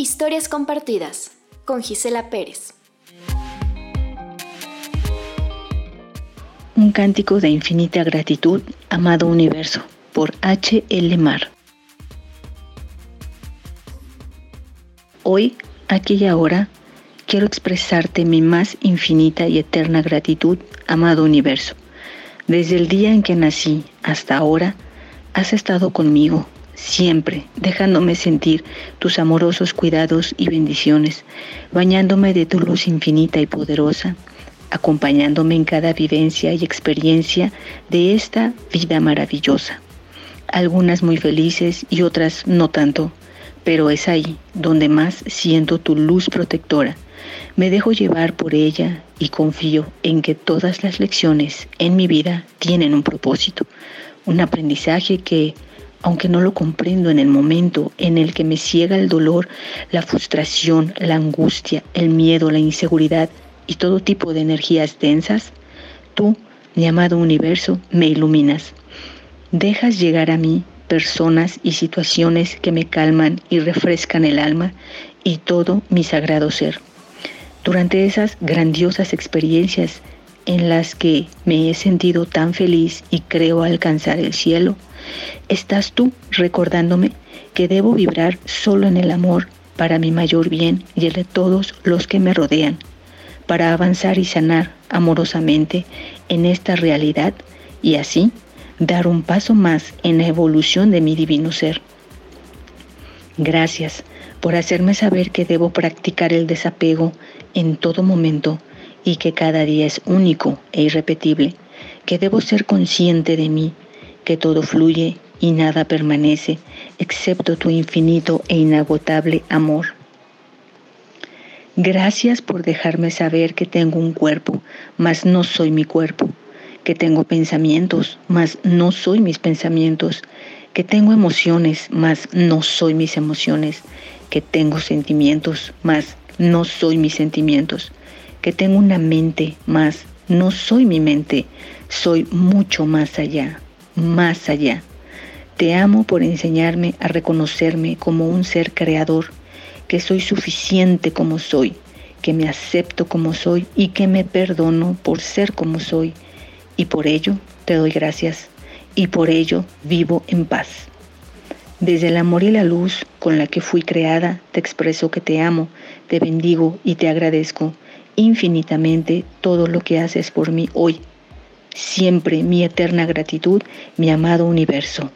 Historias compartidas con Gisela Pérez. Un cántico de infinita gratitud, amado universo, por H. L. Mar. Hoy, aquí y ahora, quiero expresarte mi más infinita y eterna gratitud, amado universo. Desde el día en que nací hasta ahora, has estado conmigo, siempre, dejándome sentir tus amorosos cuidados y bendiciones, bañándome de tu luz infinita y poderosa, acompañándome en cada vivencia y experiencia de esta vida maravillosa. Algunas muy felices y otras no tanto, pero es ahí donde más siento tu luz protectora. Me dejo llevar por ella y confío en que todas las lecciones en mi vida tienen un propósito, un aprendizaje que aunque no lo comprendo en el momento en el que me ciega el dolor, la frustración, la angustia, el miedo, la inseguridad y todo tipo de energías densas, tú, mi amado universo, me iluminas. Dejas llegar a mí personas y situaciones que me calman y refrescan el alma y todo mi sagrado ser. Durante esas grandiosas experiencias en las que me he sentido tan feliz y creo alcanzar el cielo, estás tú recordándome que debo vibrar solo en el amor para mi mayor bien y el de todos los que me rodean, para avanzar y sanar amorosamente en esta realidad y así dar un paso más en la evolución de mi divino ser. Gracias por hacerme saber que debo practicar el desapego en todo momento y que cada día es único e irrepetible, que debo ser consciente de mí, que todo fluye y nada permanece excepto tu infinito e inagotable amor. Gracias por dejarme saber que tengo un cuerpo, mas no soy mi cuerpo, que tengo pensamientos, mas no soy mis pensamientos, que tengo emociones, mas no soy mis emociones, que tengo sentimientos, mas no soy mis sentimientos, que tengo una mente más, no soy mi mente, soy mucho más allá, más allá. Te amo por enseñarme a reconocerme como un ser creador, que soy suficiente como soy, que me acepto como soy y que me perdono por ser como soy. Y por ello te doy gracias y por ello vivo en paz. Desde el amor y la luz con la que fui creada, te expreso que te amo, te bendigo y te agradezco infinitamente todo lo que haces por mí hoy. Siempre mi eterna gratitud, mi amado universo.